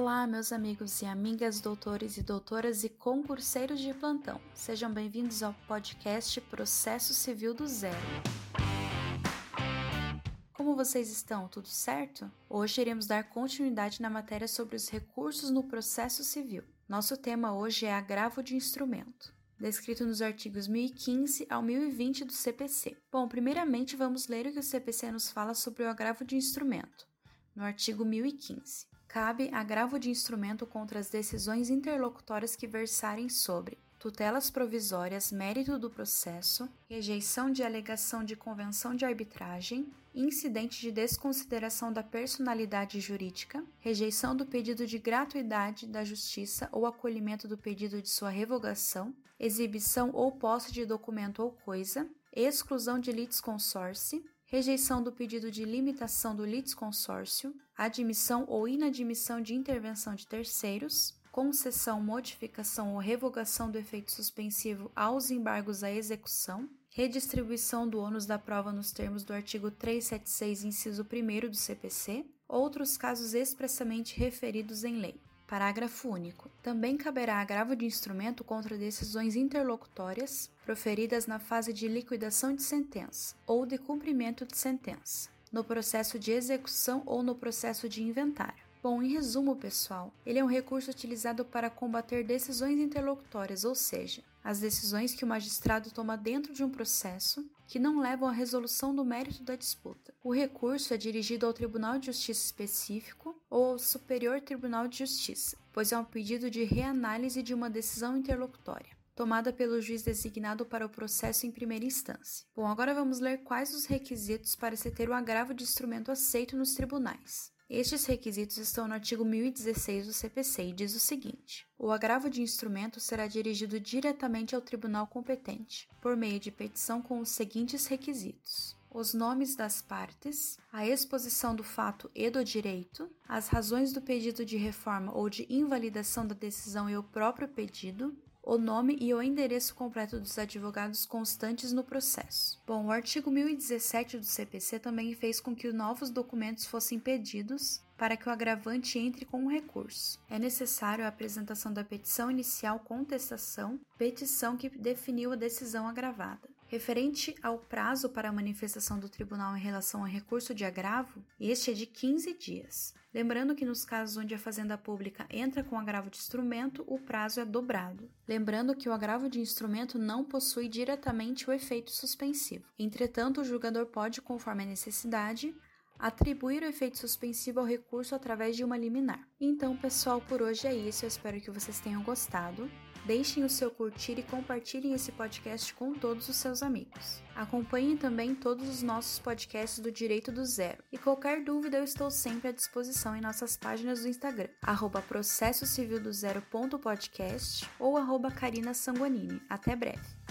Olá, meus amigos e amigas, doutores e doutoras e concurseiros de plantão. Sejam bem-vindos ao podcast Processo Civil do Zero. Como vocês estão? Tudo certo? Hoje iremos dar continuidade na matéria sobre os recursos no processo civil. Nosso tema hoje é agravo de instrumento descrito nos artigos 1015 ao 1020 do CPC. Bom, primeiramente vamos ler o que o CPC nos fala sobre o agravo de instrumento, no artigo 1015 cabe agravo de instrumento contra as decisões interlocutórias que versarem sobre tutelas provisórias, mérito do processo, rejeição de alegação de convenção de arbitragem, incidente de desconsideração da personalidade jurídica, rejeição do pedido de gratuidade da justiça ou acolhimento do pedido de sua revogação, exibição ou posse de documento ou coisa, exclusão de litisconsórcio, rejeição do pedido de limitação do litisconsórcio, admissão ou inadmissão de intervenção de terceiros, concessão, modificação ou revogação do efeito suspensivo aos embargos à execução, redistribuição do ônus da prova nos termos do artigo 376, inciso 1 do CPC, outros casos expressamente referidos em lei. Parágrafo único. Também caberá agravo de instrumento contra decisões interlocutórias proferidas na fase de liquidação de sentença ou de cumprimento de sentença, no processo de execução ou no processo de inventário. Bom, em resumo, pessoal, ele é um recurso utilizado para combater decisões interlocutórias, ou seja, as decisões que o magistrado toma dentro de um processo que não levam à resolução do mérito da disputa. O recurso é dirigido ao Tribunal de Justiça específico ou ao Superior Tribunal de Justiça, pois é um pedido de reanálise de uma decisão interlocutória tomada pelo juiz designado para o processo em primeira instância. Bom, agora vamos ler quais os requisitos para se ter o agravo de instrumento aceito nos tribunais. Estes requisitos estão no artigo 1016 do CPC e diz o seguinte: o agravo de instrumento será dirigido diretamente ao tribunal competente, por meio de petição com os seguintes requisitos: os nomes das partes, a exposição do fato e do direito, as razões do pedido de reforma ou de invalidação da decisão e o próprio pedido, o nome e o endereço completo dos advogados constantes no processo. Bom, o artigo 1017 do CPC também fez com que novos documentos fossem pedidos para que o agravante entre com um recurso. É necessário a apresentação da petição inicial contestação, petição que definiu a decisão agravada. Referente ao prazo para a manifestação do tribunal em relação ao recurso de agravo, este é de 15 dias. Lembrando que nos casos onde a fazenda pública entra com agravo de instrumento, o prazo é dobrado. Lembrando que o agravo de instrumento não possui diretamente o efeito suspensivo. Entretanto, o julgador pode, conforme a necessidade, atribuir o efeito suspensivo ao recurso através de uma liminar. Então, pessoal, por hoje é isso. Eu espero que vocês tenham gostado. Deixem o seu curtir e compartilhem esse podcast com todos os seus amigos. Acompanhem também todos os nossos podcasts do Direito do Zero. E qualquer dúvida eu estou sempre à disposição em nossas páginas do Instagram, arroba processocivildozero.podcast ou arroba Karina Sanguanini. Até breve!